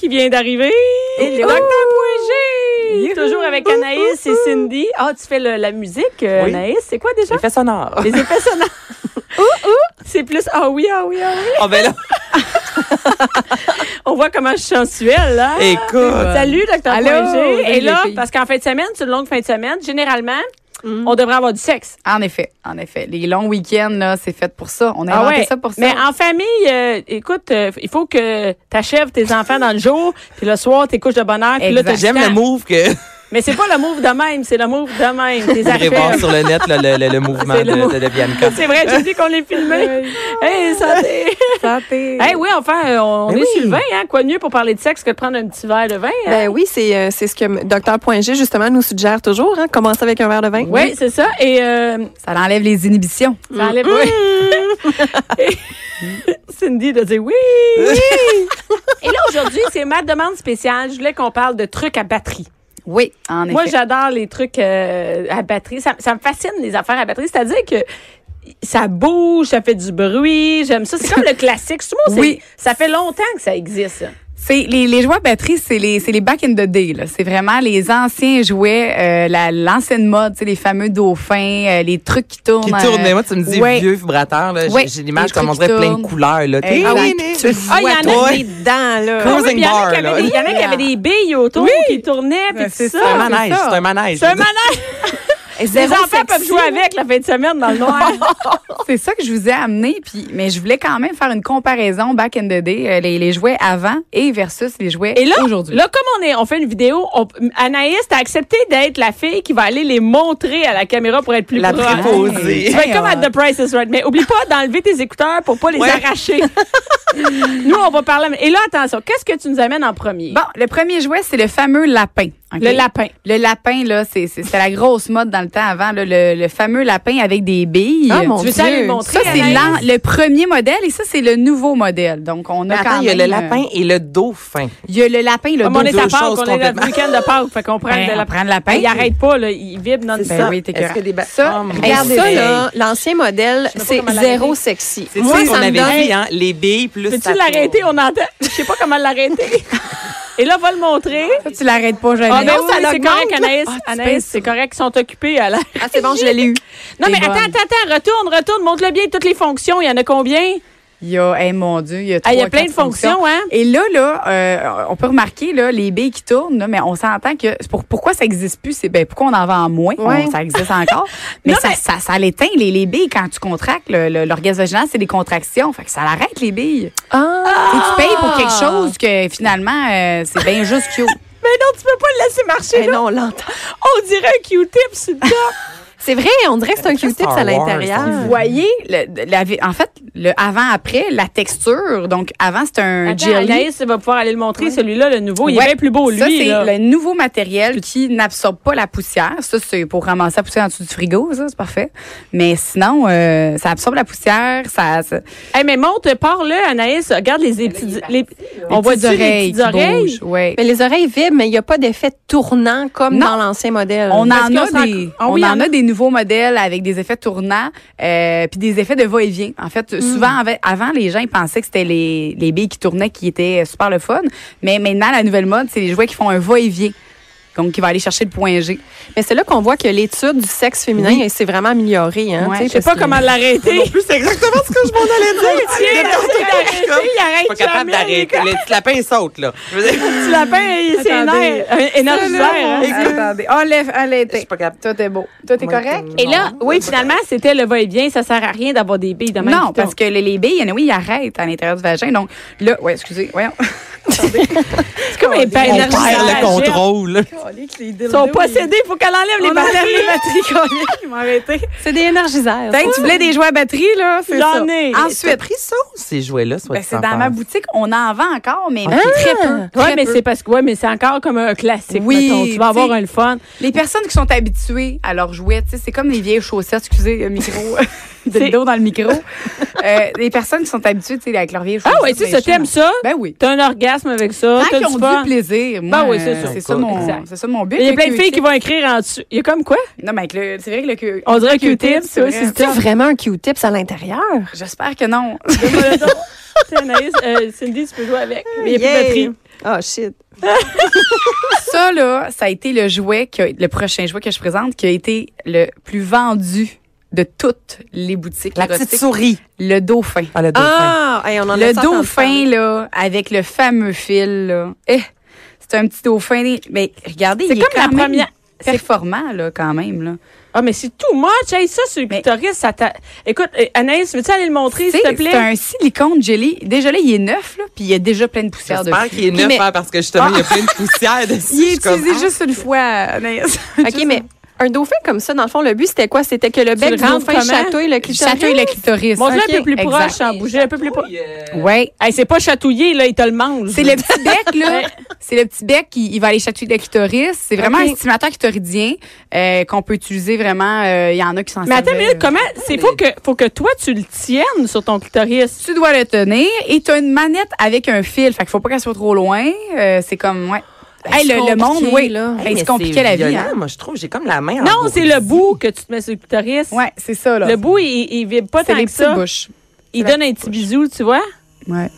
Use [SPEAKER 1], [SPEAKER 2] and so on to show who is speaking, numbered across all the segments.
[SPEAKER 1] qui vient d'arriver. Docteur G.
[SPEAKER 2] Youhou.
[SPEAKER 1] Toujours avec Anaïs et Cindy. Ah, tu fais le- la musique, euh,
[SPEAKER 2] Oui.
[SPEAKER 1] Anaïs? C'est quoi déjà?
[SPEAKER 2] Effet sonore.
[SPEAKER 1] Les effets sonores. C'est plus ah oui, ah oui, ah oui.
[SPEAKER 2] Oh, ben là,
[SPEAKER 1] On voit comment je suis sensuelle, là.
[SPEAKER 2] écoute.
[SPEAKER 1] Salut, docteur
[SPEAKER 3] Allô,
[SPEAKER 1] G. Et
[SPEAKER 3] les
[SPEAKER 1] là, parce qu'en fin de semaine, c'est une longue fin de semaine, généralement, on devrait avoir du sexe.
[SPEAKER 3] En effet, en effet. Les longs week-ends, là, c'est fait pour ça. On a
[SPEAKER 1] Ah
[SPEAKER 3] inventé
[SPEAKER 1] ouais.
[SPEAKER 3] ça pour ça.
[SPEAKER 1] Mais en famille, euh, écoute, euh, il faut que tu achèves tes enfants dans le jour, puis le soir, t'es couches de bonheur, puis là,
[SPEAKER 2] J'aime le move que
[SPEAKER 1] Mais c'est pas le move de même, c'est le move de même.
[SPEAKER 2] Vous irez voir sur le net là, le, le- le mouvement
[SPEAKER 1] le
[SPEAKER 2] de, de, de Bianca.
[SPEAKER 1] C'est vrai, j'ai dit qu'on est filmé. hey, santé!
[SPEAKER 3] Santé.
[SPEAKER 1] hey, oui, enfin, euh, on
[SPEAKER 2] Ben
[SPEAKER 1] est
[SPEAKER 2] oui.
[SPEAKER 1] sur le vin, hein? Quoi de mieux pour parler de sexe que de prendre un petit verre de vin? hein?
[SPEAKER 4] Ben oui, c'est euh, c'est ce que m- Dr. Point G, justement, nous suggère toujours. Hein, commencer avec un verre de vin.
[SPEAKER 1] oui, c'est ça. Et euh,
[SPEAKER 3] Ça enlève les inhibitions.
[SPEAKER 1] ça enlève. Et- Cindy de dire oui. Et là, aujourd'hui, c'est ma demande spéciale. Je voulais qu'on parle de trucs à batterie.
[SPEAKER 3] Oui, en effet.
[SPEAKER 1] Moi, j'adore les trucs euh, à batterie. Ça, ça me fascine, les affaires à batterie. C'est-à-dire que ça bouge, ça fait du bruit. J'aime ça. C'est comme le classique.
[SPEAKER 3] Oui.
[SPEAKER 1] Ça fait longtemps que ça existe.
[SPEAKER 3] C'est les, les jouets à batterie, c'est les c'est les back in the day là. C'est vraiment les anciens jouets, euh, la l'ancienne mode, tu sais, les fameux dauphins, euh, les trucs qui tournent.
[SPEAKER 2] Qui
[SPEAKER 3] euh,
[SPEAKER 2] tourne, mais moi, tu me dis
[SPEAKER 3] ouais.
[SPEAKER 2] vieux vibrateur. là. J'ai-
[SPEAKER 3] Ouais.
[SPEAKER 2] J'ai l'image comme on dirait plein de
[SPEAKER 3] tournent.
[SPEAKER 2] couleurs. Là. Ah oui,
[SPEAKER 4] Tu le
[SPEAKER 1] Ah, y en a des-
[SPEAKER 4] dedans, là.
[SPEAKER 2] Cruising
[SPEAKER 1] Oui, puis il y en a
[SPEAKER 2] bar,
[SPEAKER 1] qui avaient
[SPEAKER 2] là.
[SPEAKER 1] des- il y en a qui avaient des billes autour qui tournaient, puis tout
[SPEAKER 3] c'est
[SPEAKER 1] ça.
[SPEAKER 2] c'est un manège. C'est un manège.
[SPEAKER 1] C'est un manège. Les enfants
[SPEAKER 4] sexy.
[SPEAKER 1] peuvent jouer avec la fin de semaine dans le noir.
[SPEAKER 3] C'est ça que je vous ai amené, puis mais je voulais quand même faire une comparaison back in the day, euh, les, les jouets avant et versus les jouets
[SPEAKER 1] Et là,
[SPEAKER 3] aujourd'hui.
[SPEAKER 1] là, comme on est, on fait une vidéo, on- Anaïs, t'as accepté d'être la fille qui va aller les montrer à la caméra pour être plus
[SPEAKER 2] La
[SPEAKER 1] proche. Tu vas être comme à
[SPEAKER 3] Hey,
[SPEAKER 1] The Price is Right. Mais oublie pas d'enlever tes écouteurs pour pas les
[SPEAKER 2] Ouais.
[SPEAKER 1] arracher. Nous, on va parler. Et là, attention, qu'est-ce que tu nous amènes en premier?
[SPEAKER 3] Bon, le premier jouet, c'est le fameux lapin.
[SPEAKER 1] Le lapin.
[SPEAKER 3] Le lapin, là, c'est la grosse mode dans le temps avant, là, le, le fameux lapin avec des billes.
[SPEAKER 4] Ah, mon
[SPEAKER 1] Tu veux ça
[SPEAKER 4] Dieu.
[SPEAKER 1] le montrer?
[SPEAKER 3] ça, c'est le premier modèle et ça, c'est le nouveau modèle. Donc, on a
[SPEAKER 2] Mais
[SPEAKER 3] quand
[SPEAKER 2] attends, il y a
[SPEAKER 3] même,
[SPEAKER 2] le
[SPEAKER 3] euh,
[SPEAKER 2] lapin et le dauphin.
[SPEAKER 3] Il y a le lapin, le
[SPEAKER 1] Comme on est à Pâques, on est le week-end de Pâques, fait qu'on prend
[SPEAKER 3] Ben,
[SPEAKER 1] le
[SPEAKER 3] on
[SPEAKER 1] lapin.
[SPEAKER 3] prend le lapin.
[SPEAKER 1] Il arrête pas, là, il vibre non
[SPEAKER 3] Ben oui, Ça,
[SPEAKER 2] Oh,
[SPEAKER 3] regardez
[SPEAKER 4] ça, là, l'ancien modèle, c'est zéro sexy.
[SPEAKER 2] C'est ça
[SPEAKER 4] ça
[SPEAKER 2] qu'on avait dit, hein? Les billes plus.
[SPEAKER 1] Peux-tu l'arrêter? On entend. Je sais pas comment l'arrêter. Et là, va le montrer.
[SPEAKER 3] Ça, tu l'arrêtes pas jamais.
[SPEAKER 1] Ah, ben
[SPEAKER 4] non,
[SPEAKER 1] oui,
[SPEAKER 4] ça
[SPEAKER 1] c'est correct, Anaïs.
[SPEAKER 3] Ah,
[SPEAKER 1] Anaïs, c'est correct. Ils sont occupés à l'air.
[SPEAKER 4] Ah, c'est bon, je l'ai eu.
[SPEAKER 1] Non, mais
[SPEAKER 3] bonne.
[SPEAKER 1] attends, attends, attends. Retourne, retourne. Montre-le bien toutes les fonctions. Il y en a combien?
[SPEAKER 3] Il y a, hey, mon Dieu, il y a
[SPEAKER 1] Ah, il y a
[SPEAKER 3] trois,
[SPEAKER 1] plein de fonctions, hein?
[SPEAKER 3] Et là, là, euh, on peut remarquer là, les billes qui tournent, là, mais on s'entend que c'est pour, pourquoi ça existe plus, c'est ben pourquoi on en vend moins,
[SPEAKER 4] Ouais.
[SPEAKER 3] Ça existe encore, mais,
[SPEAKER 1] Non,
[SPEAKER 3] ça,
[SPEAKER 1] mais-
[SPEAKER 3] ça, ça l'éteint les, les billes quand tu contractes l'orgasme vaginal, c'est des contractions, fait que ça l'arrête les billes.
[SPEAKER 4] Ah!
[SPEAKER 3] Et tu payes pour quelque chose que finalement euh, c'est bien juste cute.
[SPEAKER 1] Mais non, tu peux pas le laisser marcher.
[SPEAKER 4] Eh
[SPEAKER 1] là.
[SPEAKER 4] non, on l'entend.
[SPEAKER 1] On dirait un Q-tip sur le top.
[SPEAKER 4] C'est vrai, on dirait que c'est un Q-tip à l'intérieur?
[SPEAKER 3] Vous voyez, le- la- en fait, le avant-après, la texture. Donc, avant, c'était un
[SPEAKER 1] Attends,
[SPEAKER 3] jelly.
[SPEAKER 1] Anaïs va pouvoir aller le montrer. Celui-là, le nouveau, il est bien plus beau, lui.
[SPEAKER 3] Ça, c'est le nouveau matériel qui n'absorbe pas la poussière. Ça, c'est pour ramasser la poussière en dessous du frigo, ça, c'est parfait. Mais sinon, euh, ça absorbe la poussière, ça... ça
[SPEAKER 1] Hey, mais monte, parle-le, Anaïs. Regarde les, les petites. les- on voit
[SPEAKER 3] les
[SPEAKER 1] des
[SPEAKER 3] oreilles.
[SPEAKER 1] petites
[SPEAKER 3] qui
[SPEAKER 1] oreilles?
[SPEAKER 3] bougent, ouais.
[SPEAKER 4] Mais les oreilles vibrent, mais il n'y a pas d'effet tournant comme
[SPEAKER 3] Non.
[SPEAKER 4] dans l'ancien modèle.
[SPEAKER 3] On
[SPEAKER 1] Parce
[SPEAKER 3] en a des,
[SPEAKER 1] Ah
[SPEAKER 3] on
[SPEAKER 1] oui,
[SPEAKER 3] en a. des nouveaux modèles avec des effets tournants, euh, puis des effets de va-et-vient. En fait,
[SPEAKER 1] Mm.
[SPEAKER 3] souvent avant, les gens ils pensaient que c'était les, les billes qui tournaient qui étaient super le fun, mais maintenant la nouvelle mode, c'est les jouets qui font un va-et-vient, donc qui va aller chercher le point G.
[SPEAKER 4] Mais c'est là qu'on voit que l'étude du sexe féminin elle s'est vraiment améliorée. Hein,
[SPEAKER 3] Ouais.
[SPEAKER 4] sais,
[SPEAKER 1] Je sais
[SPEAKER 4] parce
[SPEAKER 1] pas
[SPEAKER 4] que-
[SPEAKER 1] comment l'arrêter.
[SPEAKER 2] En plus, c'est exactement ce que je m'en allais dire.
[SPEAKER 1] Tiens, il arrête, il
[SPEAKER 2] pas capable
[SPEAKER 1] jamais.
[SPEAKER 2] d'arrêter. Le petit lapin saute, là.
[SPEAKER 1] Le petit lapin, il- c'est
[SPEAKER 3] Attendez.
[SPEAKER 1] éner- énergisant. hein.
[SPEAKER 3] Attendez, enlève,
[SPEAKER 2] Je suis pas capable.
[SPEAKER 3] Toi, t'es beau. Toi, t'es correct?
[SPEAKER 1] Et là, oui, finalement, c'était le va-et-vient. Ça sert à rien d'avoir des billes de même.
[SPEAKER 3] Non, parce que les, les billes, oui, ils arrêtent à l'intérieur du vagin. Donc là, ouais, excusez, voyons.
[SPEAKER 1] C'est comme un
[SPEAKER 2] On perd le contrôle.
[SPEAKER 1] Ils sont possédés, il faut qu'elle enlève les batteries.
[SPEAKER 3] les batteries. Ils m'ont arrêté.
[SPEAKER 4] C'est des
[SPEAKER 3] que tu voulais des jouets à batterie, là. C'est
[SPEAKER 1] J'en
[SPEAKER 3] ça. Ensuite,
[SPEAKER 2] pris ça ces jouets-là?
[SPEAKER 3] ben, c'est dans ma boutique. On en vend encore, mais
[SPEAKER 2] Ah!
[SPEAKER 3] très peu.
[SPEAKER 1] Ouais,
[SPEAKER 3] très
[SPEAKER 1] mais c'est parce que ouais, mais c'est encore comme un classique.
[SPEAKER 3] Oui,
[SPEAKER 1] mettons. tu vas avoir un le fun.
[SPEAKER 3] Les personnes qui sont habituées à leurs jouets, c'est comme les vieilles chaussettes, excusez, le micro, le dos dans le micro. Euh, les personnes qui sont habituées, tu sais, avec vieilles chaussettes.
[SPEAKER 1] Ah ouais, tu sais, ça t'aimes ça?
[SPEAKER 3] Ben oui.
[SPEAKER 1] T'as un orgasme avec ça,
[SPEAKER 3] Tant
[SPEAKER 1] t'as
[SPEAKER 3] qu'ils
[SPEAKER 1] du
[SPEAKER 3] ont du plaisir. Moi,
[SPEAKER 1] Ben oui, c'est ça.
[SPEAKER 3] C'est ça, mon,
[SPEAKER 1] Exact.
[SPEAKER 3] c'est ça mon but.
[SPEAKER 1] Il y a plein de
[SPEAKER 3] le
[SPEAKER 1] filles qui vont écrire en dessous. Il y a comme quoi?
[SPEAKER 3] Non, mais avec le- c'est vrai que le Q-
[SPEAKER 1] On dirait un
[SPEAKER 3] Q-tip, c'est
[SPEAKER 4] vraiment un Q-tips à l'intérieur?
[SPEAKER 3] J'espère que non.
[SPEAKER 1] Anaïs, euh, Cindy, tu peux jouer avec. Mais il n'y a plus de batterie.
[SPEAKER 4] Oh, shit.
[SPEAKER 3] ça, là, ça a été le jouet, que, le prochain jouet que je présente, qui a été le plus vendu de toutes les boutiques
[SPEAKER 2] La petite souris.
[SPEAKER 3] Le dauphin.
[SPEAKER 2] Ah, le dauphin.
[SPEAKER 4] Ah, hey, on en a
[SPEAKER 3] Le dauphin, là, avec le fameux fil, là. Eh, c'est un petit dauphin. Mais regardez,
[SPEAKER 1] C'est
[SPEAKER 3] il est
[SPEAKER 1] comme la
[SPEAKER 3] même
[SPEAKER 1] première-
[SPEAKER 3] performant, là, quand même, là.
[SPEAKER 1] Ah, mais c'est tout much. Hey, ça, sur le
[SPEAKER 3] Mais-
[SPEAKER 1] clitoris, ça t'a... Écoute, euh, Anaïs, veux-tu aller le montrer, s'il te plaît?
[SPEAKER 3] C'est un silicone jelly. Déjà là, il est neuf, là, puis il y a déjà plein de poussière
[SPEAKER 2] J'espère
[SPEAKER 3] dessus.
[SPEAKER 2] qu'il est neuf,
[SPEAKER 4] mais-
[SPEAKER 2] hein, parce que justement, il y a plein de poussière dessus.
[SPEAKER 3] Il est
[SPEAKER 2] comme,
[SPEAKER 3] utilisé
[SPEAKER 2] ah.
[SPEAKER 3] juste une fois, Anaïs.
[SPEAKER 4] OK, mais un dauphin comme ça, dans le fond, le but, c'était quoi? C'était que le bec
[SPEAKER 1] le
[SPEAKER 4] du dauphin chatouille le clitoris?
[SPEAKER 3] Chatouille le clitoris.
[SPEAKER 1] Un peu plus
[SPEAKER 3] exact.
[SPEAKER 1] proche, sans bouger un peu plus proche.
[SPEAKER 3] Ouais.
[SPEAKER 1] Hey, c'est pas chatouillé, là, il te le mange.
[SPEAKER 3] C'est le petit bec, là. C'est le petit bec qui il va aller chatouiller le clitoris. C'est vraiment un stimulateur clitoridien euh, qu'on peut utiliser vraiment. euh, Il y en a qui s'en
[SPEAKER 1] Mais attends minute,
[SPEAKER 3] euh.
[SPEAKER 1] comment? C'est faut que, faut que toi, tu le tiennes sur ton clitoris.
[SPEAKER 3] Tu dois le tenir et tu as une manette avec un fil. Fait qu'il faut pas qu'elle soit trop loin. Euh, c'est comme, ouais. Hey,
[SPEAKER 4] c'est
[SPEAKER 3] le, le monde, oui.
[SPEAKER 4] là.
[SPEAKER 3] Hey,
[SPEAKER 2] mais
[SPEAKER 3] c'est compliqué la vie. Hein?
[SPEAKER 2] Moi, je trouve, j'ai comme la main
[SPEAKER 1] Non, c'est le bout que tu te mets sur le clitoris.
[SPEAKER 3] Ouais, c'est ça, là.
[SPEAKER 1] Le bout, il, il vibre pas
[SPEAKER 3] c'est
[SPEAKER 1] tant
[SPEAKER 3] les
[SPEAKER 1] que
[SPEAKER 3] petites
[SPEAKER 1] ça.
[SPEAKER 3] bouches.
[SPEAKER 1] Il donne un petit bisou, tu vois?
[SPEAKER 3] Ouais.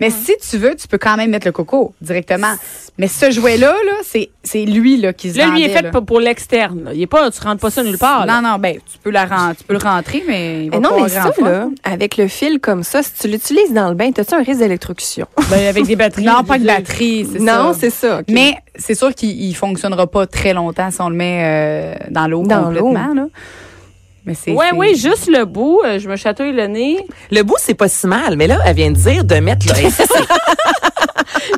[SPEAKER 3] Mais si tu veux, tu peux quand même mettre le coco directement. Mais ce jouet-là, là, c'est, c'est lui là, qui se
[SPEAKER 1] Là, lui, il est
[SPEAKER 3] vendait,
[SPEAKER 1] fait
[SPEAKER 3] là.
[SPEAKER 1] pour, pour l'externe. là. Il est pas, tu rentres pas ça nulle part. là.
[SPEAKER 3] Non, non, ben, tu peux, la tu peux le rentrer, mais. il va
[SPEAKER 4] Mais non,
[SPEAKER 3] pas
[SPEAKER 4] mais ça, là, avec le fil comme ça, si tu l'utilises dans le bain, as-tu un risque d'électrocution?
[SPEAKER 1] Ben, avec des batteries.
[SPEAKER 3] Non, pas de batterie, c'est ça.
[SPEAKER 4] Non, c'est ça.
[SPEAKER 3] Mais c'est sûr qu'il il fonctionnera pas très longtemps si on le met euh, dans l'eau
[SPEAKER 4] Dans
[SPEAKER 3] complètement. Là. Mais c'est.
[SPEAKER 1] Ouais,
[SPEAKER 3] c'est-
[SPEAKER 1] oui, juste le bout. euh, je me chatouille le nez.
[SPEAKER 2] Le bout, c'est pas si mal, mais là, elle vient de dire de mettre. C'est-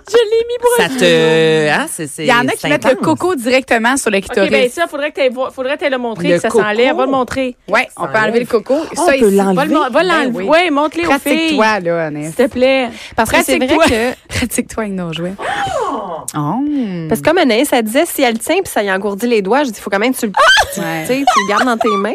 [SPEAKER 1] Je l'ai mis pour
[SPEAKER 2] ça
[SPEAKER 1] un
[SPEAKER 2] te. Hein, c'est, c'est,
[SPEAKER 3] Il y en a qui mettent le coco directement sur le
[SPEAKER 1] OK,
[SPEAKER 3] clitoris.
[SPEAKER 1] ben ça, faudrait que tu faudrait que le montrer,
[SPEAKER 2] Le
[SPEAKER 1] que ça
[SPEAKER 2] coco.
[SPEAKER 1] s'enlève. Va le montrer.
[SPEAKER 3] ouais, on peut enlever le coco.
[SPEAKER 2] on
[SPEAKER 3] ça,
[SPEAKER 2] peut
[SPEAKER 3] ici.
[SPEAKER 2] l'enlever?
[SPEAKER 1] Va le
[SPEAKER 3] Ben
[SPEAKER 1] l'enlever.
[SPEAKER 3] oui.
[SPEAKER 1] Ouais, montre-les aux filles.
[SPEAKER 3] Pratique-toi, là.
[SPEAKER 1] S'il te plaît.
[SPEAKER 4] Parce que c'est vrai que,
[SPEAKER 3] Pratique-toi avec nos jouets. Oh!
[SPEAKER 4] parce que comme Anaïs, elle disait, si elle tient puis ça y engourdit les doigts, je dis, il faut quand même que tu le, tu
[SPEAKER 3] Ouais.
[SPEAKER 4] sais, tu le gardes dans tes mains. là.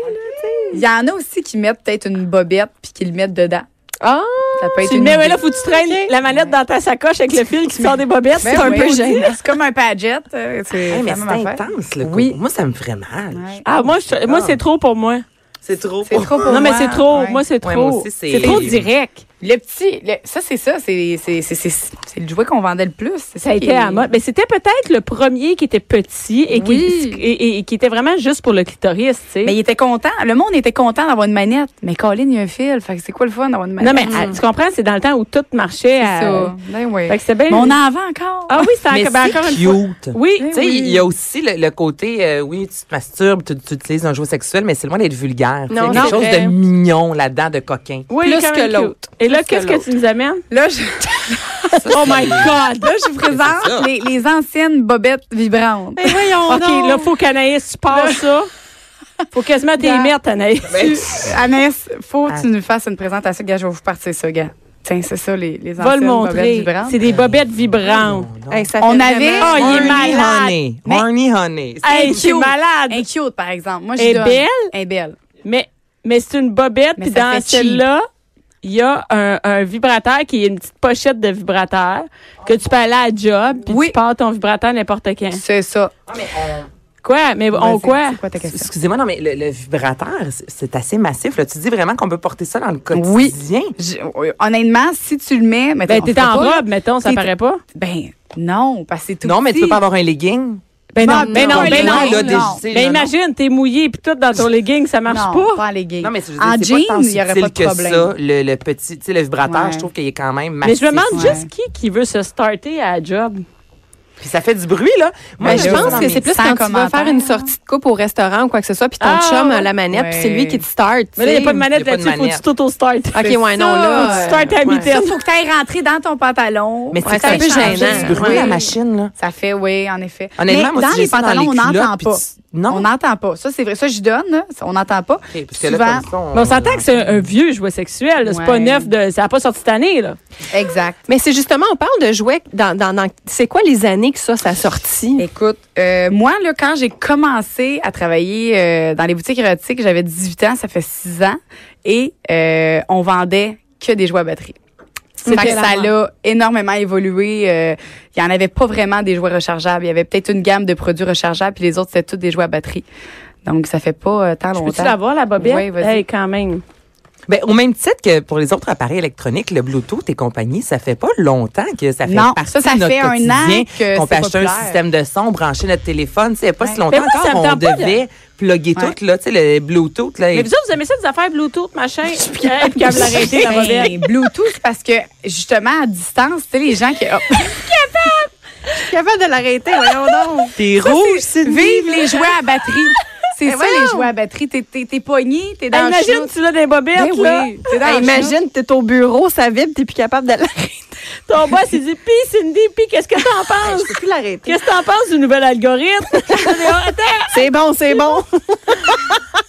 [SPEAKER 3] Il y en a aussi qui mettent peut-être une bobette puis qui le mettent dedans.
[SPEAKER 4] Ah!
[SPEAKER 3] Ça peut être
[SPEAKER 1] Tu le
[SPEAKER 3] une
[SPEAKER 1] mets, ouais, là, faut que tu traînes la manette dans ta sacoche avec le fil qui sort des bobettes. C'est un
[SPEAKER 3] oui,
[SPEAKER 1] peu gênant.
[SPEAKER 3] C'est comme un paget. euh, C'est
[SPEAKER 2] Hey, intense, le
[SPEAKER 3] Oui.
[SPEAKER 2] coco. Moi, ça me ferait mal.
[SPEAKER 3] Ouais.
[SPEAKER 1] Ah, moi, je- moi c'est trop pour moi.
[SPEAKER 2] C'est trop.
[SPEAKER 3] C'est trop pour
[SPEAKER 1] non, mais
[SPEAKER 3] moi.
[SPEAKER 1] c'est trop.
[SPEAKER 3] Ouais.
[SPEAKER 1] Moi, c'est trop.
[SPEAKER 2] Moi c'est
[SPEAKER 1] trop direct.
[SPEAKER 3] Le petit, le- ça c'est ça, c'est c'est c'est c'est c'est le jouet qu'on vendait le plus.
[SPEAKER 1] Ça a été
[SPEAKER 3] est-
[SPEAKER 1] à mode. Mais c'était peut-être le premier qui était petit et,
[SPEAKER 3] Oui.
[SPEAKER 1] qui, et, et- et qui était vraiment juste pour le clitoris, tu sais.
[SPEAKER 3] Mais il était content. Le monde était content d'avoir une manette. Mais Colin, il y a un fil. Fait que c'est quoi le fun d'avoir une
[SPEAKER 1] non,
[SPEAKER 3] manette?
[SPEAKER 1] mais ah, tu comprends, c'est dans le temps où tout marchait.
[SPEAKER 3] c'est
[SPEAKER 1] à-
[SPEAKER 3] ça. Ben oui.
[SPEAKER 1] Fait que bien.
[SPEAKER 3] Mais on en vend encore.
[SPEAKER 1] Ah oui, c'est encore, ben,
[SPEAKER 2] c'est
[SPEAKER 1] encore une fois.
[SPEAKER 2] cute.
[SPEAKER 1] Oui.
[SPEAKER 3] Eh
[SPEAKER 2] Tu sais,
[SPEAKER 3] oui.
[SPEAKER 2] il y a aussi le, le côté, euh, oui, tu te masturbes, tu, tu utilises un jouet sexuel, mais c'est loin d'être vulgaire.
[SPEAKER 4] Non,
[SPEAKER 2] Il y a quelque
[SPEAKER 4] non.
[SPEAKER 2] chose de mignon là-dedans, de coquin.
[SPEAKER 1] Oui,
[SPEAKER 4] Plus que l'autre.
[SPEAKER 1] Là, qu'est-ce
[SPEAKER 4] que
[SPEAKER 1] que tu nous amènes?
[SPEAKER 3] Là, je,
[SPEAKER 1] Oh my God!
[SPEAKER 3] là, je vous présente les, les anciennes bobettes vibrantes.
[SPEAKER 1] OK, là, faut qu'Anaïs, tu passes ça. Faut quasiment t'y mettre, Anaïs.
[SPEAKER 3] Annès, faut que
[SPEAKER 2] Ah.
[SPEAKER 3] tu nous fasses une présentation. Gars, je vais vous partir ça, gars. Tiens, c'est ça, les, les
[SPEAKER 1] Va
[SPEAKER 3] anciennes
[SPEAKER 1] le
[SPEAKER 3] bobettes
[SPEAKER 1] montrer.
[SPEAKER 3] vibrantes.
[SPEAKER 1] C'est des bobettes vibrantes.
[SPEAKER 4] Hey, ça
[SPEAKER 3] On avait-
[SPEAKER 1] Oh, il est
[SPEAKER 2] Horny
[SPEAKER 1] malade.
[SPEAKER 2] Honey.
[SPEAKER 3] Mais-
[SPEAKER 2] Horny Honey.
[SPEAKER 1] Hey, c'est malade.
[SPEAKER 3] Un cute, par exemple. Moi, je
[SPEAKER 1] Elle est belle?
[SPEAKER 3] Elle est belle.
[SPEAKER 1] Mais, mais c'est une bobette,
[SPEAKER 3] Mais
[SPEAKER 1] puis dans celle-là, il y a un, un vibrateur qui est une petite pochette de vibrateur que tu peux aller à la job, puis
[SPEAKER 3] Oui.
[SPEAKER 1] tu pars ton vibrateur n'importe quand.
[SPEAKER 3] C'est ça.
[SPEAKER 1] Quoi? Mais on
[SPEAKER 3] Vas-y,
[SPEAKER 1] quoi?
[SPEAKER 3] C'est quoi ta question?
[SPEAKER 2] Excusez-moi, non, mais le, le vibrateur, c'est- assez massif. Là. Tu dis vraiment qu'on peut porter ça dans le
[SPEAKER 3] Oui.
[SPEAKER 2] quotidien?
[SPEAKER 3] Je- honnêtement, si tu le mets, mais
[SPEAKER 1] Ben,
[SPEAKER 3] on
[SPEAKER 1] t'es en
[SPEAKER 3] pas,
[SPEAKER 1] robe, mettons, ça paraît pas.
[SPEAKER 3] Ben, non, parce que c'est tout
[SPEAKER 2] non, mais tu peux pas avoir un legging.
[SPEAKER 1] Ben non, ben non,
[SPEAKER 3] non,
[SPEAKER 1] ben
[SPEAKER 3] non,
[SPEAKER 1] non.
[SPEAKER 2] là,
[SPEAKER 3] non.
[SPEAKER 1] Ben imagine, t'es mouillé puis tout dans ton legging, ça marche
[SPEAKER 3] non,
[SPEAKER 1] pas.
[SPEAKER 3] pas en legging.
[SPEAKER 2] Non, mais c'est pas tant
[SPEAKER 3] jeans, il y aurait pas de
[SPEAKER 2] que
[SPEAKER 3] problème.
[SPEAKER 2] ça. Le, le petit, tu sais, le vibrateur,
[SPEAKER 3] Ouais.
[SPEAKER 2] je trouve qu'il est quand même
[SPEAKER 1] Mais
[SPEAKER 2] massif.
[SPEAKER 1] je me demande
[SPEAKER 3] Ouais.
[SPEAKER 1] juste qui qui veut se starter à la job.
[SPEAKER 2] Puis ça fait du bruit, là.
[SPEAKER 4] Ben, je
[SPEAKER 2] là,
[SPEAKER 4] pense que c'est plus quand tu vas faire une sortie de coupe au restaurant ou quoi que ce soit, puis ton
[SPEAKER 1] Ah,
[SPEAKER 4] chum a la manette, puis c'est
[SPEAKER 3] ouais.
[SPEAKER 4] lui qui te start.
[SPEAKER 1] Mais là, il n'y a pas de manette là-dessus, faut que tu t'auto-start.
[SPEAKER 4] OK, ouais, non, là.
[SPEAKER 1] Tu
[SPEAKER 4] euh,
[SPEAKER 1] start à
[SPEAKER 4] ouais.
[SPEAKER 1] mitaine.
[SPEAKER 3] Il faut que tu ailles rentrer dans ton pantalon.
[SPEAKER 2] Mais
[SPEAKER 4] Ouais,
[SPEAKER 2] c'est
[SPEAKER 4] c'est un peu
[SPEAKER 2] ça
[SPEAKER 4] gênant.
[SPEAKER 2] du bruit,
[SPEAKER 4] Ouais.
[SPEAKER 2] la machine, là.
[SPEAKER 3] Ça fait, oui, en effet.
[SPEAKER 2] Honnêtement,
[SPEAKER 3] Mais
[SPEAKER 2] moi,
[SPEAKER 3] dans les
[SPEAKER 2] ça
[SPEAKER 3] pantalons, on n'entend pas.
[SPEAKER 2] Non?
[SPEAKER 3] On n'entend pas. Ça, c'est vrai. Ça, je donne. là. On n'entend pas.
[SPEAKER 2] OK, parce que là,
[SPEAKER 3] Souvent-
[SPEAKER 2] ça, on-
[SPEAKER 1] Mais on s'entend que c'est un, un vieux jouet sexuel. là. C'est pas
[SPEAKER 3] Ouais.
[SPEAKER 1] neuf. De, ça n'a pas sorti cette année. Là.
[SPEAKER 3] Exact.
[SPEAKER 4] Mais c'est justement, on parle de jouets dans, dans, dans- c'est quoi les années que ça, ça a sorti?
[SPEAKER 3] Écoute, euh, moi, là, quand j'ai commencé à travailler euh, dans les boutiques érotiques, j'avais 18 ans, ça fait 6 ans, et euh, on vendait que des jouets à batterie. Fait que ça l'a énormément évolué. euh, Il y en avait pas vraiment des jouets rechargeables. Il y avait peut-être une gamme de produits rechargeables, puis les autres, c'était tous des jouets à batterie. Donc, ça fait pas euh, tant
[SPEAKER 1] Peux-tu
[SPEAKER 3] longtemps.
[SPEAKER 1] l'avoir, la bobette?
[SPEAKER 3] Oui, vas-y.
[SPEAKER 1] Hey, quand même.
[SPEAKER 2] Ben, au même titre que pour les autres appareils électroniques, le Bluetooth et compagnie, ça fait pas longtemps que ça fait
[SPEAKER 3] Non,
[SPEAKER 2] partie
[SPEAKER 3] ça, ça
[SPEAKER 2] de notre
[SPEAKER 3] fait un
[SPEAKER 2] quotidien,
[SPEAKER 3] an que
[SPEAKER 2] qu'on peut acheter un système de son, brancher notre téléphone. C'est pas
[SPEAKER 3] Ouais.
[SPEAKER 2] si longtemps
[SPEAKER 1] moi,
[SPEAKER 2] encore, on devait plugger
[SPEAKER 3] Ouais.
[SPEAKER 2] tout, là, tu sais, le Bluetooth, là.
[SPEAKER 1] Mais
[SPEAKER 2] et-
[SPEAKER 1] vous autres, vous aimez ça, des affaires Bluetooth, machin? Je suis capable de l'arrêter, la
[SPEAKER 3] Ben,
[SPEAKER 1] bobette.
[SPEAKER 3] Bluetooth, parce que justement, à distance, tu sais, les gens qui. oh,
[SPEAKER 4] Je suis capable de l'arrêter, voyons donc.
[SPEAKER 2] T'es rouge, c'est
[SPEAKER 3] Vive les jouets à batterie. C'est
[SPEAKER 4] Mais
[SPEAKER 3] ça,
[SPEAKER 4] voyons.
[SPEAKER 3] les jouets à batterie. T'es, t'es, t'es pogné, t'es dans
[SPEAKER 1] Hey,
[SPEAKER 3] le
[SPEAKER 1] imagine, tu l'as des bobettes,
[SPEAKER 3] Ben
[SPEAKER 1] là.
[SPEAKER 3] oui, t'es dans
[SPEAKER 4] Hey, imagine, t'es au bureau, ça vibre, t'es plus capable de l'arrêter.
[SPEAKER 1] Ton boss, il dit, pis Cindy, pis qu'est-ce que t'en penses?
[SPEAKER 4] peux plus l'arrêter.
[SPEAKER 1] Qu'est-ce que t'en penses du nouvel algorithme?
[SPEAKER 4] C'est bon, c'est bon.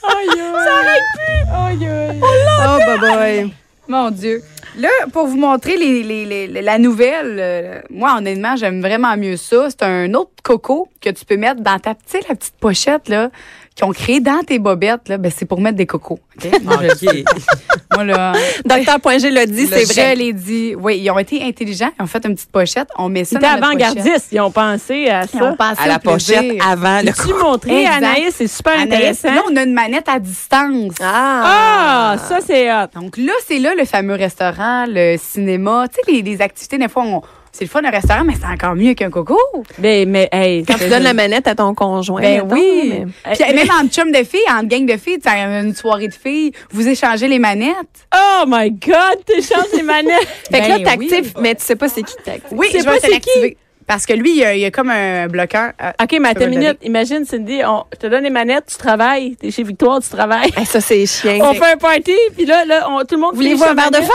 [SPEAKER 1] Ça arrête plus! Aïe, aïe.
[SPEAKER 4] Oh, bye bye.
[SPEAKER 3] Mon Dieu. Là, pour vous montrer les, les- les- la nouvelle, euh, moi, honnêtement, j'aime vraiment mieux ça. C'est un autre coco que tu peux mettre dans ta petite, la petite pochette, là, qu'ils ont créé dans tes bobettes, là. Ben, c'est pour mettre des cocos. OK? Moi, je-
[SPEAKER 2] OK.
[SPEAKER 3] moi, là.
[SPEAKER 4] Docteur Point G l'a dit, c'est
[SPEAKER 3] Je
[SPEAKER 4] vrai.
[SPEAKER 3] l'ai dit. Oui, ils ont été intelligents. Ils ont fait une petite pochette. On met ça
[SPEAKER 1] C'était
[SPEAKER 3] dans notre pochette.
[SPEAKER 1] avant-gardiste. Ils ont pensé à
[SPEAKER 3] Ils ont
[SPEAKER 1] ça.
[SPEAKER 3] pensé
[SPEAKER 2] À la
[SPEAKER 3] plaisir.
[SPEAKER 2] pochette avant le
[SPEAKER 1] Tu montré,
[SPEAKER 3] Exact.
[SPEAKER 1] Anaïs, c'est super
[SPEAKER 3] Anaïs,
[SPEAKER 1] intéressant.
[SPEAKER 3] là, on a une manette à distance.
[SPEAKER 1] Ah, ça, c'est hot.
[SPEAKER 3] Donc là, c'est là le fameux restaurant, le cinéma. Tu sais, les, les activités, des fois, on- c'est le fun un restaurant, mais c'est encore mieux qu'un coco.
[SPEAKER 1] Mais, mais, hey.
[SPEAKER 4] Quand tu donnes la manette à ton conjoint.
[SPEAKER 3] Ben
[SPEAKER 4] mettons,
[SPEAKER 3] oui.
[SPEAKER 4] mais-
[SPEAKER 3] Puis même en chum de filles, en gang de filles, tu as une soirée de filles, vous échangez les manettes.
[SPEAKER 1] Oh my God, t'échanges les manettes.
[SPEAKER 4] Fait que là,
[SPEAKER 3] Ben
[SPEAKER 4] t'actives, mais tu sais pas c'est qui que t'actives.
[SPEAKER 3] Oui,
[SPEAKER 1] sais
[SPEAKER 3] je
[SPEAKER 1] pas
[SPEAKER 3] vais te
[SPEAKER 1] c'est
[SPEAKER 3] l'activer. Parce que lui, il y a, comme un bloqueur. Euh,
[SPEAKER 1] OK, mais attends une minute. Imagine, Cindy, on, je te donne les manettes, tu travailles. T'es chez Victoire, tu travailles.
[SPEAKER 4] Hey, ça, c'est chiant.
[SPEAKER 1] On fait un party, puis là, là on- tout le monde
[SPEAKER 4] Voulez-vous un verre de
[SPEAKER 1] manette.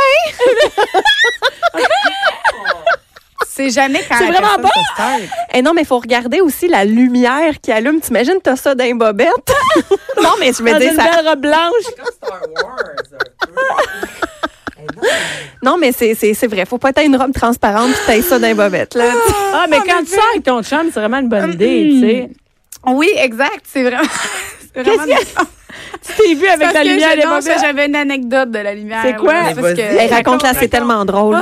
[SPEAKER 3] c'est jamais quand
[SPEAKER 1] C'est vraiment
[SPEAKER 3] se start.
[SPEAKER 4] Eh non, mais il faut regarder aussi la lumière qui allume. T'imagines, t'as ça dans les bobettes? non, mais je me dis
[SPEAKER 1] une
[SPEAKER 4] ça.
[SPEAKER 1] belle robe blanche.
[SPEAKER 2] Star Wars,
[SPEAKER 4] Non, mais c'est, c'est, c'est vrai. Faut pas être une robe transparente puis t'aies ça dans les bobettes, là.
[SPEAKER 1] Ah, mais quand tu sors avec ton chum, c'est vraiment une bonne idée, tu sais.
[SPEAKER 3] Oui, exact. C'est vraiment. c'est vraiment
[SPEAKER 1] Tu t'es vu avec la
[SPEAKER 3] que
[SPEAKER 1] lumière des bobettes?
[SPEAKER 3] J'avais une anecdote de la lumière.
[SPEAKER 1] C'est quoi?
[SPEAKER 3] que,
[SPEAKER 4] raconte-la, c'est tellement drôle.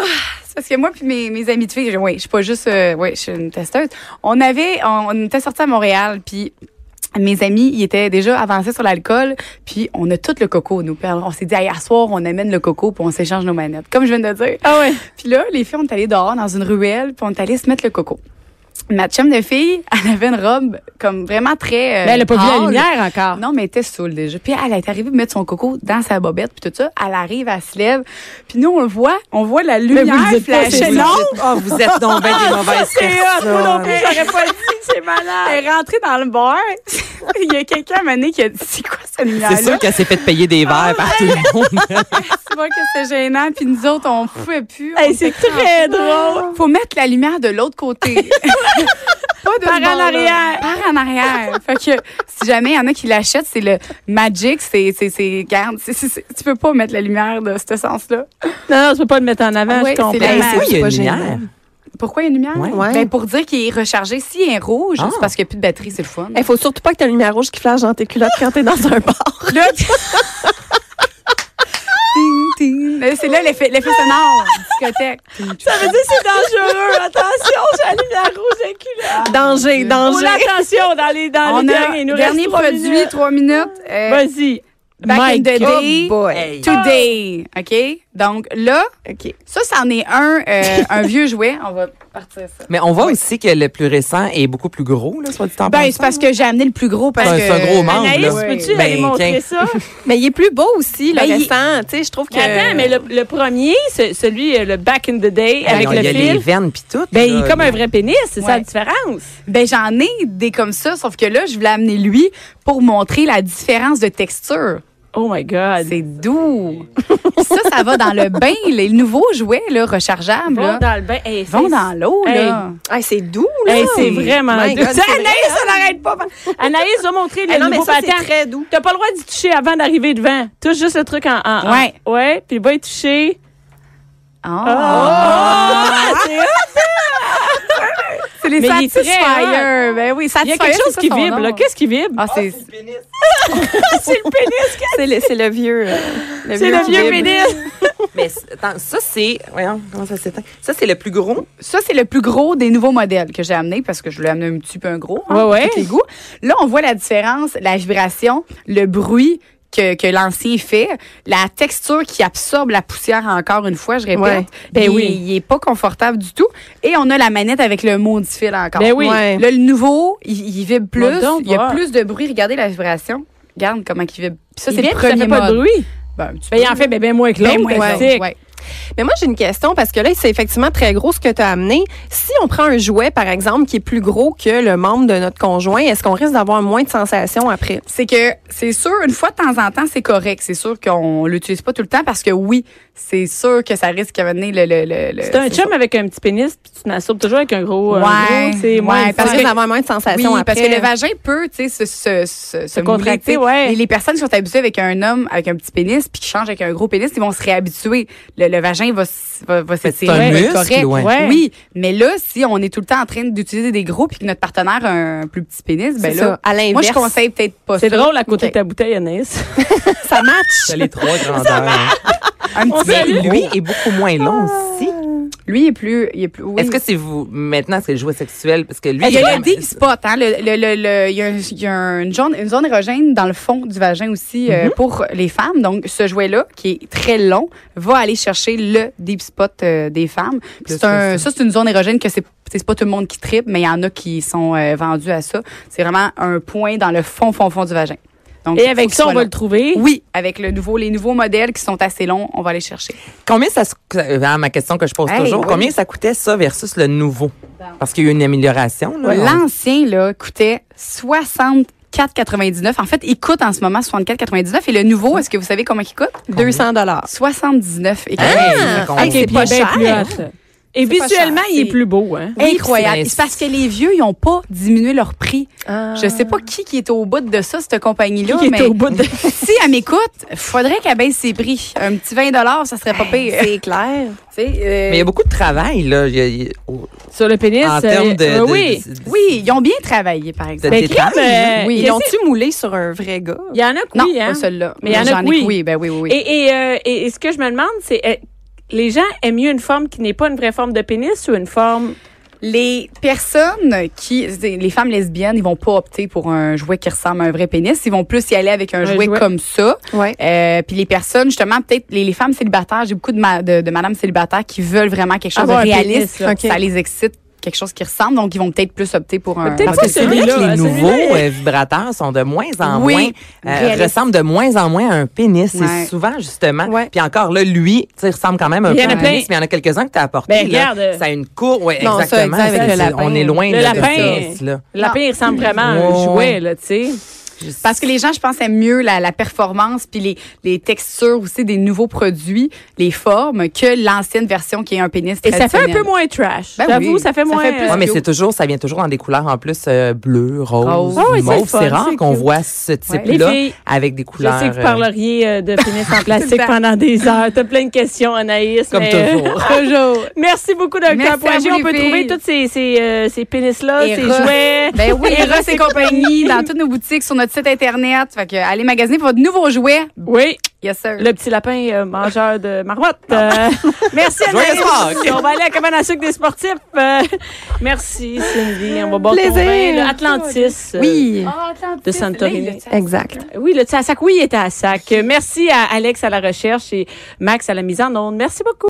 [SPEAKER 3] Parce que moi puis mes, mes amis de filles, je- oui, je suis pas juste, euh, oui, je suis une testeuse. On avait, on, on était sortis à Montréal, puis mes amis, ils étaient déjà avancés sur l'alcool, puis on a tout le coco, nous. Puis on s'est dit, à soir, on amène le coco, puis on s'échange nos manettes, comme je viens de dire.
[SPEAKER 1] Ah ouais.
[SPEAKER 3] Puis là, les filles, on est allées dehors dans une ruelle, puis on est allées se mettre le coco. Ma chum de fille, elle avait une robe comme vraiment très. euh,
[SPEAKER 1] Mais elle a pas vu la lumière encore.
[SPEAKER 3] Non, mais elle était saoule déjà. Puis elle est arrivée mettre son coco dans sa bobette, puis tout ça. Elle arrive, elle se lève. Puis nous, on le voit, on voit la lumière flasher.
[SPEAKER 1] c'est
[SPEAKER 3] Non!
[SPEAKER 2] Oh, vous êtes donc bien des mauvaises
[SPEAKER 1] C'est hot. Moi non plus,
[SPEAKER 2] personnes.
[SPEAKER 1] j'aurais pas dit c'est malade.
[SPEAKER 3] Elle est rentrée dans le bar. Il y a quelqu'un à un moment donné qui a dit C'est quoi cette lumière-là?
[SPEAKER 2] C'est sûr qu'elle s'est fait payer des verres par tout le monde.
[SPEAKER 3] Tu vois que c'est gênant. Puis nous autres, on pouvait plus.
[SPEAKER 1] Hey, c'est très drôle.
[SPEAKER 3] Faut mettre la lumière de l'autre côté. Pas de
[SPEAKER 1] Par en arrière.
[SPEAKER 3] Par en arrière. fait que si jamais il y en a qui l'achètent, c'est le Magic. C'est, c'est, c'est, garde, c'est, c'est- c'est- tu peux pas mettre la lumière de ce sens-là.
[SPEAKER 1] Non, non, tu peux pas le mettre en avant,
[SPEAKER 3] Ouais,
[SPEAKER 1] je comprends.
[SPEAKER 3] c'est la
[SPEAKER 2] Hey,
[SPEAKER 3] lumière.
[SPEAKER 2] c'est quoi, il y a
[SPEAKER 4] pas
[SPEAKER 2] une
[SPEAKER 4] gênant.
[SPEAKER 2] lumière?
[SPEAKER 3] Pourquoi il y a une lumière?
[SPEAKER 2] Ouais.
[SPEAKER 4] Ouais.
[SPEAKER 3] Ben, pour dire qu'il est rechargé. S'il est rouge,
[SPEAKER 2] Ah.
[SPEAKER 3] c'est parce qu'il n'y a plus de batterie, c'est le fun.
[SPEAKER 4] Il faut surtout pas que t'aies une lumière rouge qui flash dans tes culottes quand t'es dans un bar.
[SPEAKER 3] Là, tu- Ting, ting. Là, C'est là l'effet, l'effet sonore, discothèque.
[SPEAKER 1] Ça veut dire que c'est dangereux. Attention, j'ai la lumière rouge et culotte.
[SPEAKER 4] Danger,
[SPEAKER 1] Oh,
[SPEAKER 4] danger.
[SPEAKER 1] attention dans les, dans
[SPEAKER 3] On
[SPEAKER 1] les
[SPEAKER 3] a
[SPEAKER 1] derniers. Nous
[SPEAKER 3] dernier
[SPEAKER 1] reste trois
[SPEAKER 3] produit,
[SPEAKER 1] minutes.
[SPEAKER 3] trois minutes. Euh,
[SPEAKER 1] Vas-y.
[SPEAKER 3] back
[SPEAKER 1] My
[SPEAKER 3] in the
[SPEAKER 1] God.
[SPEAKER 3] day,
[SPEAKER 4] boy.
[SPEAKER 2] Hey.
[SPEAKER 3] today, OK? Donc là,
[SPEAKER 4] OK.
[SPEAKER 3] ça, c'en est un, euh, un vieux jouet. On va partir ça.
[SPEAKER 2] Mais on voit aussi que le plus récent est beaucoup plus gros, là, soit dit en
[SPEAKER 3] Ben, c'est parce que j'ai amené le plus gros parce
[SPEAKER 2] C'est un-
[SPEAKER 3] que.
[SPEAKER 2] c'est un gros membre,
[SPEAKER 1] Anaïs,
[SPEAKER 2] là.
[SPEAKER 1] peux-tu
[SPEAKER 2] Ben,
[SPEAKER 1] aller montrer
[SPEAKER 2] tiens.
[SPEAKER 1] ça?
[SPEAKER 4] Mais il est plus beau aussi, le
[SPEAKER 3] Ben, il-
[SPEAKER 4] récent. Tu sais, je trouve que.
[SPEAKER 1] Attends, mais le, le premier, ce- celui, euh, le back in the day,
[SPEAKER 2] Ben,
[SPEAKER 1] avec
[SPEAKER 2] il y
[SPEAKER 1] le
[SPEAKER 2] a les
[SPEAKER 1] fil,
[SPEAKER 2] veines puis tout.
[SPEAKER 1] ben, il est comme un vrai pénis, c'est ça la différence.
[SPEAKER 3] Ben, j'en ai des comme ça, sauf que là, je voulais amener lui pour montrer la différence de texture.
[SPEAKER 1] Oh my God.
[SPEAKER 3] C'est doux. ça, ça va dans le bain. Les nouveaux jouets, là, rechargeables,
[SPEAKER 1] Vont
[SPEAKER 3] là,
[SPEAKER 1] dans le bain. Hey,
[SPEAKER 3] vont
[SPEAKER 1] c'est-
[SPEAKER 3] dans l'eau, là.
[SPEAKER 4] Ah, c'est doux, là.
[SPEAKER 1] Hey, c'est vraiment
[SPEAKER 4] My
[SPEAKER 1] doux.
[SPEAKER 4] God,
[SPEAKER 1] Ça,
[SPEAKER 4] c'est
[SPEAKER 1] Anaïs, ça n'arrête pas. Anaïs va montrer le
[SPEAKER 4] non, mais
[SPEAKER 1] nouveau
[SPEAKER 4] ça, c'est
[SPEAKER 1] patent.
[SPEAKER 4] très doux.
[SPEAKER 1] T'as pas le droit d'y toucher avant d'arriver devant. Touche juste le truc en. en- en-
[SPEAKER 3] Ouais.
[SPEAKER 1] Ouais, puis va y toucher.
[SPEAKER 3] Ah!
[SPEAKER 1] c'est hot.
[SPEAKER 3] C'est les
[SPEAKER 1] Mais
[SPEAKER 3] Satisfyer. Ben oui,
[SPEAKER 1] Il y a quelque chose
[SPEAKER 3] c'est
[SPEAKER 1] qui
[SPEAKER 3] ça
[SPEAKER 1] vibre,
[SPEAKER 3] nom.
[SPEAKER 1] là. Qu'est-ce qui vibre?
[SPEAKER 3] Ah, c'est...
[SPEAKER 1] c'est le pénis.
[SPEAKER 4] C'est le, c'est le vieux. euh,
[SPEAKER 1] C'est le vieux pénis.
[SPEAKER 2] Mais attends, ça, c'est. Voyons, comment ça s'éteint? Ça, c'est le plus gros?
[SPEAKER 3] Ça, c'est le plus gros des nouveaux modèles que j'ai amené parce que je l'ai amené un petit peu un gros. hein,
[SPEAKER 1] Ouais,
[SPEAKER 3] pour
[SPEAKER 1] ouais.
[SPEAKER 3] tous les goûts. Là, on voit la différence, la vibration, le bruit que, que l'ancien fait, la texture qui absorbe la poussière encore une fois, je répète.
[SPEAKER 4] Ouais.
[SPEAKER 1] Ben
[SPEAKER 3] il,
[SPEAKER 1] oui.
[SPEAKER 3] il est pas confortable du tout. Et on a la manette avec le maudit fil encore.
[SPEAKER 1] Ben oui.
[SPEAKER 4] Ouais.
[SPEAKER 3] Là, le nouveau, il, il vibre plus.
[SPEAKER 1] Donc
[SPEAKER 3] Il y a plus de bruit. Regardez la vibration. Regarde comment il vibre. Puis ça, c'est le
[SPEAKER 1] vibre, ça
[SPEAKER 3] premier
[SPEAKER 1] fait pas de
[SPEAKER 3] mode.
[SPEAKER 1] bruit.
[SPEAKER 3] Ben, petit
[SPEAKER 1] Ben, il en fait ben, ben moins que
[SPEAKER 3] Ben,
[SPEAKER 1] l'autre.
[SPEAKER 3] moins,
[SPEAKER 1] classique.
[SPEAKER 3] ouais.
[SPEAKER 4] Mais moi, j'ai une question parce que là, c'est effectivement très gros ce que tu as amené. Si on prend un jouet, par exemple, qui est plus gros que le membre de notre conjoint, est-ce qu'on risque d'avoir moins de sensations après?
[SPEAKER 3] C'est que c'est sûr, une fois de temps en temps, c'est correct. C'est sûr qu'on l'utilise pas tout le temps parce que oui, c'est sûr que ça risque d'amener le. le, le, le-
[SPEAKER 1] C'est un chum avec un petit pénis, puis tu masturbes toujours avec un gros. un
[SPEAKER 3] Ouais,
[SPEAKER 1] gros, c'est moins
[SPEAKER 3] ouais,
[SPEAKER 1] le
[SPEAKER 3] parce que-
[SPEAKER 4] d'avoir moins de sensations
[SPEAKER 3] Oui,
[SPEAKER 4] après.
[SPEAKER 3] parce que le vagin peut, tu sais, se, se, se,
[SPEAKER 1] contracter, ouais.
[SPEAKER 3] Et les personnes qui sont habituées avec un homme avec un petit pénis puis qui changent avec un gros pénis, ils vont se réhabituer. Le, le vagin va, va, va
[SPEAKER 2] c'est
[SPEAKER 3] s'étirer, correct.
[SPEAKER 2] ouais.
[SPEAKER 1] Ouais.
[SPEAKER 3] Oui, mais là, si on est tout le temps en train d'utiliser des gros puis que notre partenaire a un plus petit pénis, ben là,
[SPEAKER 4] ça. À l'inverse.
[SPEAKER 3] moi, je conseille peut-être pas
[SPEAKER 1] C'est drôle à côté de ta bouteille, Anaïs.
[SPEAKER 4] ça match.
[SPEAKER 2] C'est les trois grandeurs.
[SPEAKER 3] Un petit
[SPEAKER 2] lui est beaucoup moins long aussi.
[SPEAKER 3] Lui, il est plus, il est plus, oui.
[SPEAKER 2] Est-ce que c'est vous, maintenant, c'est le jouet sexuel? Parce que lui,
[SPEAKER 3] Il y a le deep spot, hein. Le, le, le, le- il y a, un- il y a un- une, zone, une zone érogène dans le fond du vagin aussi euh, pour les femmes. Donc, ce jouet-là, qui est très long, va aller chercher le deep spot euh, des femmes. Un, ça, c'est une zone érogène que c'est c'est pas tout le monde qui tripe, mais il y en a qui sont euh, vendus à ça. C'est vraiment un point dans le fond, fond, fond du vagin. Donc,
[SPEAKER 1] Et avec ça, on va le trouver.
[SPEAKER 3] Oui, avec le nouveau, les nouveaux modèles qui sont assez longs, on va aller chercher.
[SPEAKER 2] Combien ça, se- euh, ma question que je pose
[SPEAKER 3] Hey,
[SPEAKER 2] toujours,
[SPEAKER 3] oui.
[SPEAKER 2] combien ça coûtait ça versus le nouveau? Parce qu'il y a eu une amélioration, là.
[SPEAKER 3] L'ancien, là, coûtait 64,99. En fait, il coûte en ce moment 64,99. Et le nouveau, est-ce que vous savez comment il coûte?
[SPEAKER 4] 200 dollars.
[SPEAKER 3] 79 et
[SPEAKER 4] Ah, hey, c'est pas cher.
[SPEAKER 1] plus. Et visuellement,
[SPEAKER 3] cher,
[SPEAKER 1] il est plus beau, hein?
[SPEAKER 2] Oui,
[SPEAKER 3] Incroyable.
[SPEAKER 2] puis
[SPEAKER 3] C'est parce que les vieux, ils n'ont pas diminué leur prix.
[SPEAKER 4] Ah.
[SPEAKER 3] Je sais pas qui qui est au bout de ça, cette compagnie-là.
[SPEAKER 1] Qui est
[SPEAKER 3] mais
[SPEAKER 1] au bout de-
[SPEAKER 3] si elle m'écoute, faudrait qu'elle baisse ses prix. Un petit 20 ça serait pas pire.
[SPEAKER 4] C'est clair.
[SPEAKER 3] Euh,
[SPEAKER 2] Mais il y a beaucoup de travail, là. Il y a- il y a- au-
[SPEAKER 1] Sur le pénis.
[SPEAKER 2] en
[SPEAKER 1] euh,
[SPEAKER 2] termes de,
[SPEAKER 1] euh,
[SPEAKER 2] de-
[SPEAKER 1] oui.
[SPEAKER 2] de- de-
[SPEAKER 3] oui, ils ont bien travaillé, par exemple.
[SPEAKER 2] de
[SPEAKER 1] Ben,
[SPEAKER 2] détails,
[SPEAKER 1] crème, euh,
[SPEAKER 3] Oui.
[SPEAKER 4] Ils l'ont-tu moulé sur un vrai gars?
[SPEAKER 1] Il y en a que
[SPEAKER 3] non,
[SPEAKER 1] hein?
[SPEAKER 3] pas celle-là.
[SPEAKER 1] Mais il y en a
[SPEAKER 3] ai
[SPEAKER 1] oui.
[SPEAKER 3] oui. Ben oui, oui, oui.
[SPEAKER 1] Et, et, euh, et, et ce que je me demande, c'est euh, les gens aiment mieux une forme qui n'est pas une vraie forme de pénis ou une forme.
[SPEAKER 3] Les personnes qui, les femmes lesbiennes, ils vont pas opter pour un jouet qui ressemble à un vrai pénis. Ils vont plus y aller avec un,
[SPEAKER 1] Un
[SPEAKER 3] jouet,
[SPEAKER 1] jouet.
[SPEAKER 3] comme ça.
[SPEAKER 4] Ouais.
[SPEAKER 3] Euh, puis les personnes, justement, peut-être les, les femmes célibataires, j'ai beaucoup de, ma, de, de madames célibataires qui veulent vraiment quelque chose de réaliste.
[SPEAKER 1] pénis.
[SPEAKER 3] Ça les excite, quelque chose qui ressemble. Donc, ils vont peut-être plus opter pour un.
[SPEAKER 1] peut-être
[SPEAKER 2] Parce
[SPEAKER 1] pas celui-là,
[SPEAKER 2] que les
[SPEAKER 1] hein,
[SPEAKER 2] nouveaux euh, vibrateurs sont de moins en
[SPEAKER 3] Oui,
[SPEAKER 2] moins, euh, ressemblent de moins en moins à un pénis.
[SPEAKER 3] Ouais.
[SPEAKER 2] C'est souvent, justement.
[SPEAKER 4] Ouais.
[SPEAKER 2] Puis encore là, lui, il ressemble quand même un
[SPEAKER 1] Il
[SPEAKER 2] peu
[SPEAKER 1] y en
[SPEAKER 2] à
[SPEAKER 1] a
[SPEAKER 2] un
[SPEAKER 1] plein.
[SPEAKER 2] pénis, mais il y en a quelques-uns que tu as apportés.
[SPEAKER 1] Ben,
[SPEAKER 2] là.
[SPEAKER 1] regarde.
[SPEAKER 2] Ça a une cour, oui,
[SPEAKER 4] Non, ça,
[SPEAKER 2] exactement.
[SPEAKER 4] exact, avec
[SPEAKER 2] Ça,
[SPEAKER 4] le lapin.
[SPEAKER 2] On est loin
[SPEAKER 1] Le
[SPEAKER 2] de
[SPEAKER 1] lapin.
[SPEAKER 2] là.
[SPEAKER 1] Le lapin, il ressemble vraiment à un
[SPEAKER 2] Ouais.
[SPEAKER 1] jouet, là, tu sais.
[SPEAKER 3] Parce que les gens, je pense, aiment mieux la, la performance puis les, les textures aussi des nouveaux produits, les formes, que l'ancienne version qui est un pénis
[SPEAKER 1] Et ça fait un peu moins trash.
[SPEAKER 3] Ben
[SPEAKER 1] J'avoue,
[SPEAKER 3] oui.
[SPEAKER 1] ça fait
[SPEAKER 3] Ça
[SPEAKER 1] moins.
[SPEAKER 3] fait plus
[SPEAKER 2] Ouais, mais c'est toujours, ça vient toujours dans des couleurs en plus euh, bleu, rose,
[SPEAKER 1] oui, le
[SPEAKER 2] mauve. C'est rare qu'on voit ce type-là avec des
[SPEAKER 1] Je
[SPEAKER 2] couleurs.
[SPEAKER 1] sais que vous
[SPEAKER 2] euh,
[SPEAKER 1] parleriez euh, de pénis en plastique pendant des heures. T'as plein de questions, Anaïs.
[SPEAKER 2] Comme
[SPEAKER 1] mais, euh,
[SPEAKER 2] toujours.
[SPEAKER 1] toujours. Merci beaucoup, Docteur Poirier. On peut trouver tous ces, ces, euh, ces pénis-là, ces jouets.
[SPEAKER 3] Ben oui,
[SPEAKER 1] Eros
[SPEAKER 3] et compagnie, dans toutes nos boutiques, sur notre site Internet. Fait que allez magasiner pour votre nouveau jouet.
[SPEAKER 1] Oui.
[SPEAKER 3] Yes, sir.
[SPEAKER 1] Le petit lapin euh, mangeur de marmotte. Euh, merci Anaïs. On va aller à la cabane à sucre des sportifs. Euh, merci Cindy. On va boire ton
[SPEAKER 4] Plaisir.
[SPEAKER 1] vin. là. Atlantis. euh,
[SPEAKER 4] Oui,
[SPEAKER 1] de Santorini.
[SPEAKER 4] exact.
[SPEAKER 1] Oui, le à sac. Oui, il était à sac. Merci à Alex à la recherche et Max à la mise en onde. Merci beaucoup.